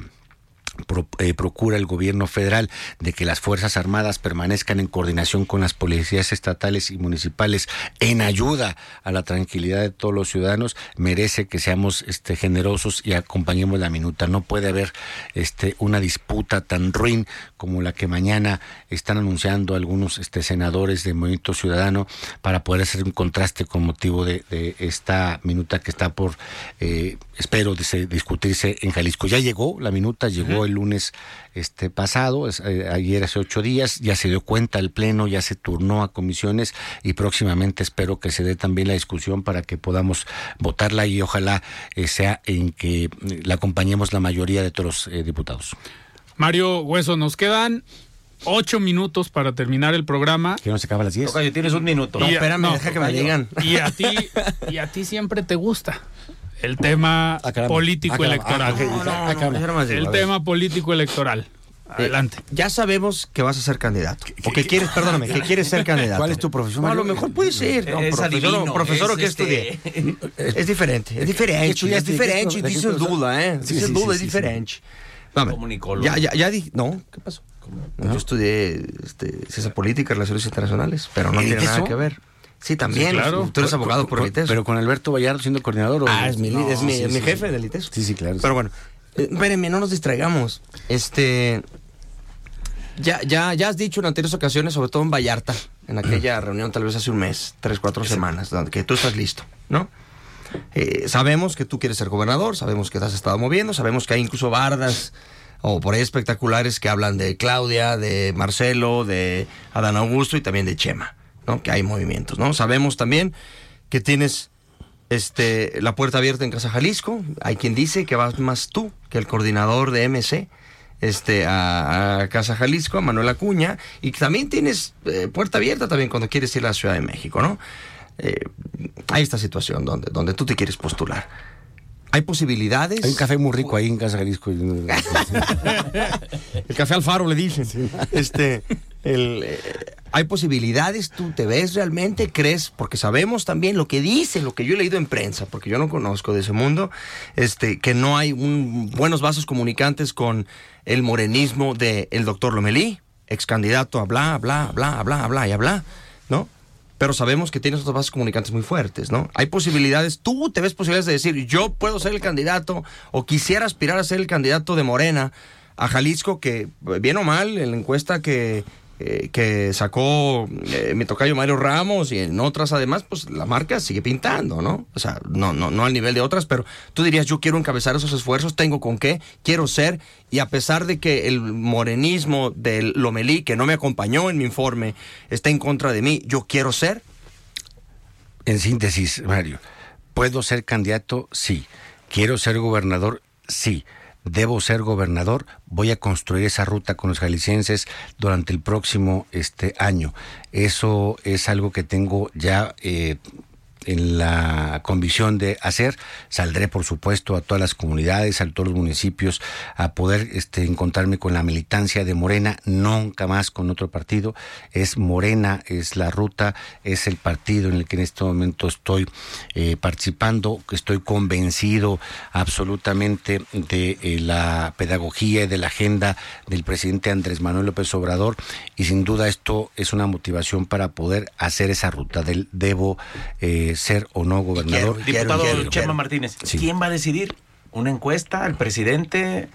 eh, procura el gobierno federal de que las Fuerzas Armadas permanezcan en coordinación con las policías estatales y municipales en ayuda a la tranquilidad de todos los ciudadanos, merece que seamos este, generosos y acompañemos la minuta. No puede haber este, una disputa tan ruin como la que mañana están anunciando algunos este, senadores de Movimiento Ciudadano para poder hacer un contraste con motivo de, esta minuta que está por, eh, espero, discutirse en Jalisco. Ya llegó la minuta, llegó el lunes este pasado, eh, ayer hace ocho días, ya se dio cuenta el Pleno, ya se turnó a comisiones y próximamente espero que se dé también la discusión para que podamos votarla y ojalá eh, sea en que eh, la acompañemos la mayoría de todos los diputados. Mario Hueso, nos quedan ocho minutos para terminar el programa. Que no se acaba a las diez. tienes un minuto. No, espérame, deja que me digan. Y a ti, y a ti siempre te gusta el tema político electoral. el tema político electoral. Adelante. ya sabemos que vas a ser candidato. O que quieres, perdóname, que quieres ser candidato. ¿Cuál es tu profesión? a lo mejor puede ser. No, profesor, profesor o que este... Es diferente. Es diferente. Es diferente. Dice duda, ¿eh? Dice duda, es diferente. Comunicólogo. Ya, ya, ya dije. No, ¿qué pasó? Yo estudié este, ciencia política y relaciones internacionales, pero no tiene nada que ver. Sí, también. claro. Tú eres abogado por, el ITESO. Pero con Alberto Vallardo siendo coordinador. ¿o? Ah, es mi, es mi, jefe del ITESO. Sí, sí, claro. Pero bueno, eh, espérenme, no nos distraigamos. Este. Ya, ya, ya has dicho en anteriores ocasiones, sobre todo en Vallarta, en aquella reunión tal vez hace un mes, tres, cuatro semanas, donde que tú estás listo, ¿no? Eh, sabemos que tú quieres ser gobernador, sabemos que te has estado moviendo, sabemos que hay incluso bardas o por ahí espectaculares que hablan de Claudia, de Marcelo, de Adán Augusto y también de Chema. Que hay movimientos, ¿no? Sabemos también que tienes este, la puerta abierta en Casa Jalisco. Hay quien dice que vas más tú que el coordinador de MC este, a, Casa Jalisco, a Manuel Acuña, y que también tienes eh, puerta abierta también cuando quieres ir a la Ciudad de México, ¿no? Eh, hay esta situación donde, donde tú te quieres postular. ¿Hay posibilidades? Hay un café muy rico ahí en Casa Jalisco. el café Alfaro le dicen. Este, eh, ¿Hay posibilidades? ¿Tú te ves realmente? ¿Crees? Porque sabemos también lo que dice, lo que yo he leído en prensa, porque yo no conozco de ese mundo, este, que no hay buenos vasos comunicantes con el morenismo del el doctor Lomelí, ex candidato a bla, bla, bla, bla, bla y a bla, ¿no? Pero sabemos que tienes otros vasos comunicantes muy fuertes, ¿no? Hay posibilidades, tú te ves posibilidades de decir, yo puedo ser el candidato o quisiera aspirar a ser el candidato de Morena a Jalisco, que bien o mal, en la encuesta que eh, que sacó eh, mi tocayo Mario Ramos y en otras además, pues la marca sigue pintando, ¿no? O sea, no, no, no al nivel de otras, pero tú dirías, yo quiero encabezar esos esfuerzos, tengo con qué, quiero ser, y a pesar de que el morenismo del Lomelí, que no me acompañó en mi informe, está en contra de mí, yo quiero ser. En síntesis, Mario, ¿puedo ser candidato? Sí. ¿Quiero ser gobernador? Sí debo ser gobernador, voy a construir esa ruta con los jaliscienses durante el próximo este año. Eso es algo que tengo ya eh, en la convicción de hacer. Saldré, por supuesto, a todas las comunidades, a todos los municipios, a poder este, encontrarme con la militancia de Morena, nunca más con otro partido. Es Morena, es la ruta, es el partido en el que en este momento estoy eh, participando, estoy convencido absolutamente de eh, la pedagogía y de la agenda del presidente Andrés Manuel López Obrador y sin duda esto es una motivación para poder hacer esa ruta del debo eh, ser o no gobernador. Diputado Chema Martínez, ¿quién va a decidir? ¿Una encuesta? ¿El presidente?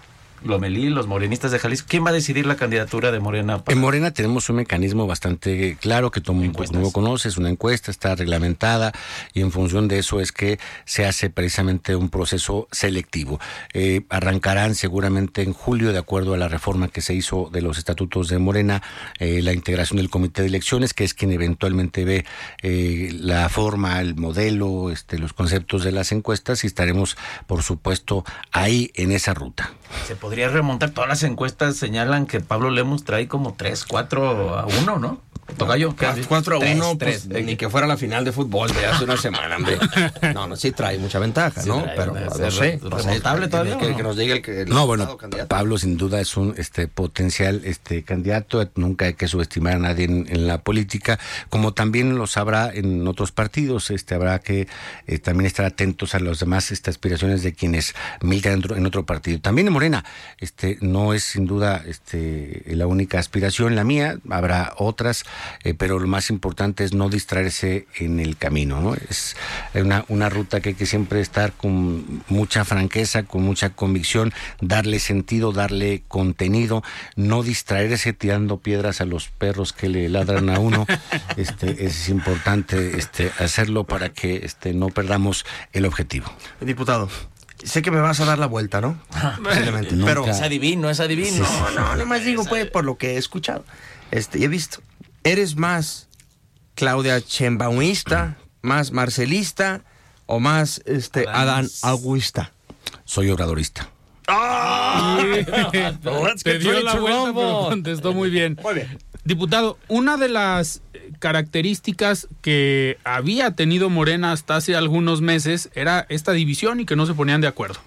Lomelí, los morenistas de Jalisco. ¿Quién va a decidir la candidatura de Morena? En Morena tenemos un mecanismo bastante claro que todo el mundo conoce, es una encuesta, está reglamentada y en función de eso es que se hace precisamente un proceso selectivo. Eh, arrancarán seguramente en julio, de acuerdo a la reforma que se hizo de los estatutos de Morena, eh, la integración del comité de elecciones, que es quien eventualmente ve eh, la forma, el modelo, este, los conceptos de las encuestas y estaremos, por supuesto, ahí en esa ruta. Se podría remontar, todas las encuestas señalan que Pablo Lemos trae como 3, 4 a 1, ¿no? Tocayo, 4 a 1, pues, ni que fuera la final de fútbol de hace una semana, hombre. No, no, sí trae mucha ventaja, ¿no? Pero no sé. ¿Remontable todavía? Que, nos diga el que. no, bueno, Pablo sin duda es un este potencial este candidato. Nunca hay que subestimar a nadie en, la política, como también lo sabrá en otros partidos. Este habrá que eh, también estar atentos a las demás este, aspiraciones de quienes militan en otro, partido. También en Morena, este no es sin duda este la única aspiración, la mía. Habrá otras eh, pero lo más importante es no distraerse en el camino, ¿no? Es una, una ruta que hay que siempre estar con mucha franqueza, con mucha convicción, darle sentido, darle contenido, no distraerse tirando piedras a los perros que le ladran a uno. este, es importante este, hacerlo para que este, no perdamos el objetivo. Diputado, sé que me vas a dar la vuelta, ¿no? Posiblemente. Pero es adivino, es adivino. No, no, más digo, pues, por lo que he escuchado. Este, y he visto. ¿Eres más Claudia Chembauista, más marcelista o más este Adán Augusta? Soy obradorista. ¡Ah! Te dio la vuelta, pero contestó muy bien. Muy bien. Diputado, una de las características que había tenido Morena hasta hace algunos meses era esta división y que no se ponían de acuerdo.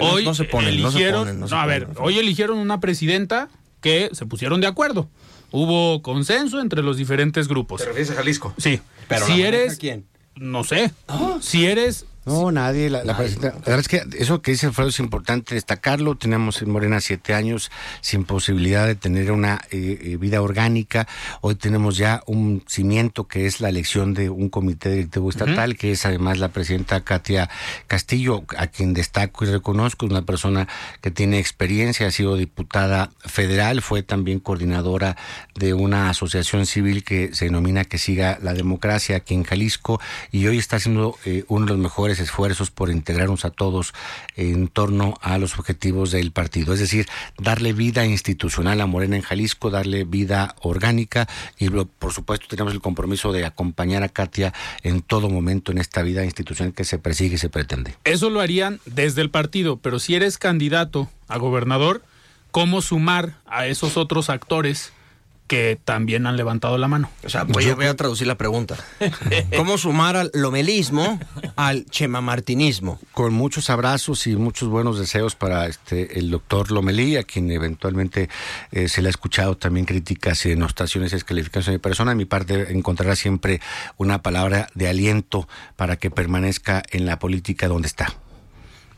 Hoy no se ponen, eligieron, no, a ver, hoy eligieron una presidenta que se pusieron de acuerdo. Hubo consenso entre los diferentes grupos. ¿Te refieres a Jalisco? Sí. Pero si eres. quién? No sé. Si eres no, nadie. La, la, verdad es que eso que dice Alfredo es importante destacarlo. Tenemos en Morena siete años sin posibilidad de tener una eh, eh, vida orgánica. Hoy tenemos ya un cimiento que es la elección de un comité directivo estatal, que es además la presidenta Katia Castillo, a quien destaco y reconozco. Es una persona que tiene experiencia, ha sido diputada federal, fue también coordinadora de una asociación civil que se denomina Que Siga la Democracia aquí en Jalisco y hoy está siendo eh, uno de los mejores esfuerzos por integrarnos a todos en torno a los objetivos del partido. Es decir, darle vida institucional a Morena en Jalisco, darle vida orgánica y por supuesto tenemos el compromiso de acompañar a Katia en todo momento en esta vida institucional que se persigue y se pretende. Eso lo harían desde el partido, pero si eres candidato a gobernador, ¿cómo sumar a esos otros actores? Que también han levantado la mano. O sea, voy, a traducir la pregunta. ¿Cómo sumar al lomelismo al chemamartinismo? Con muchos abrazos y muchos buenos deseos para este el doctor Lomelí, a quien eventualmente eh, se le ha escuchado también críticas y denostaciones y descalificaciones de persona. En mi parte encontrará siempre una palabra de aliento para que permanezca en la política donde está.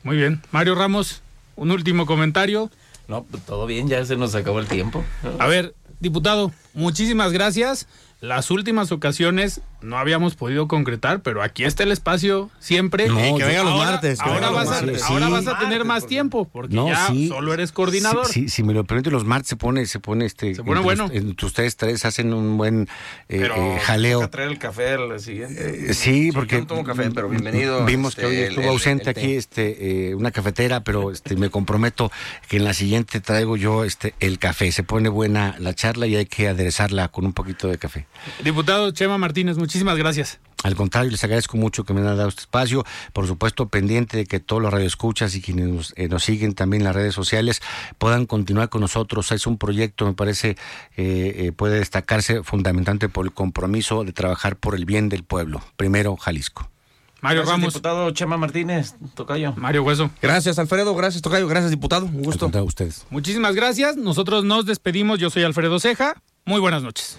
Muy bien. Mario Ramos, un último comentario. No, pues todo bien, ya se nos acabó el tiempo. A ver, diputado, muchísimas gracias. Las últimas ocasiones no habíamos podido concretar, pero aquí está el espacio siempre. No, que vengan los ahora- martes, Ahora, los vas, a, martes. ahora Sí. vas a tener más tiempo, porque No, ya sí. solo eres coordinador. Sí, sí, si me lo permite, los martes se pone, se pone este. Se pone entre bueno. entre ustedes tres hacen un buen eh, Pero eh, jaleo. traer el café al siguiente. Eh, sí, porque yo no tomo café, pero bienvenido, Vimos este, que hoy el- estuvo el- ausente el aquí este eh, una cafetera, pero este me comprometo que en la siguiente traigo yo este el café. Se pone buena la charla y hay que aderezarla con un poquito de café. Diputado Chema Martínez, muchísimas gracias. Al contrario, les agradezco mucho que me han dado este espacio. Por supuesto, pendiente de que todos los radioescuchas y quienes nos, eh, nos siguen también en las redes sociales puedan continuar con nosotros. Es un proyecto, me parece, eh, eh, puede destacarse fundamentalmente por el compromiso de trabajar por el bien del pueblo. Primero, Jalisco. Mario Gracias, Ramos, diputado Chema Martínez, tocayo. Mario Hueso. Gracias, Alfredo. Gracias, Tocayo. Gracias, diputado. Un gusto. contrario, ustedes. Muchísimas gracias. Nosotros nos despedimos. Yo soy Alfredo Ceja. Muy buenas noches.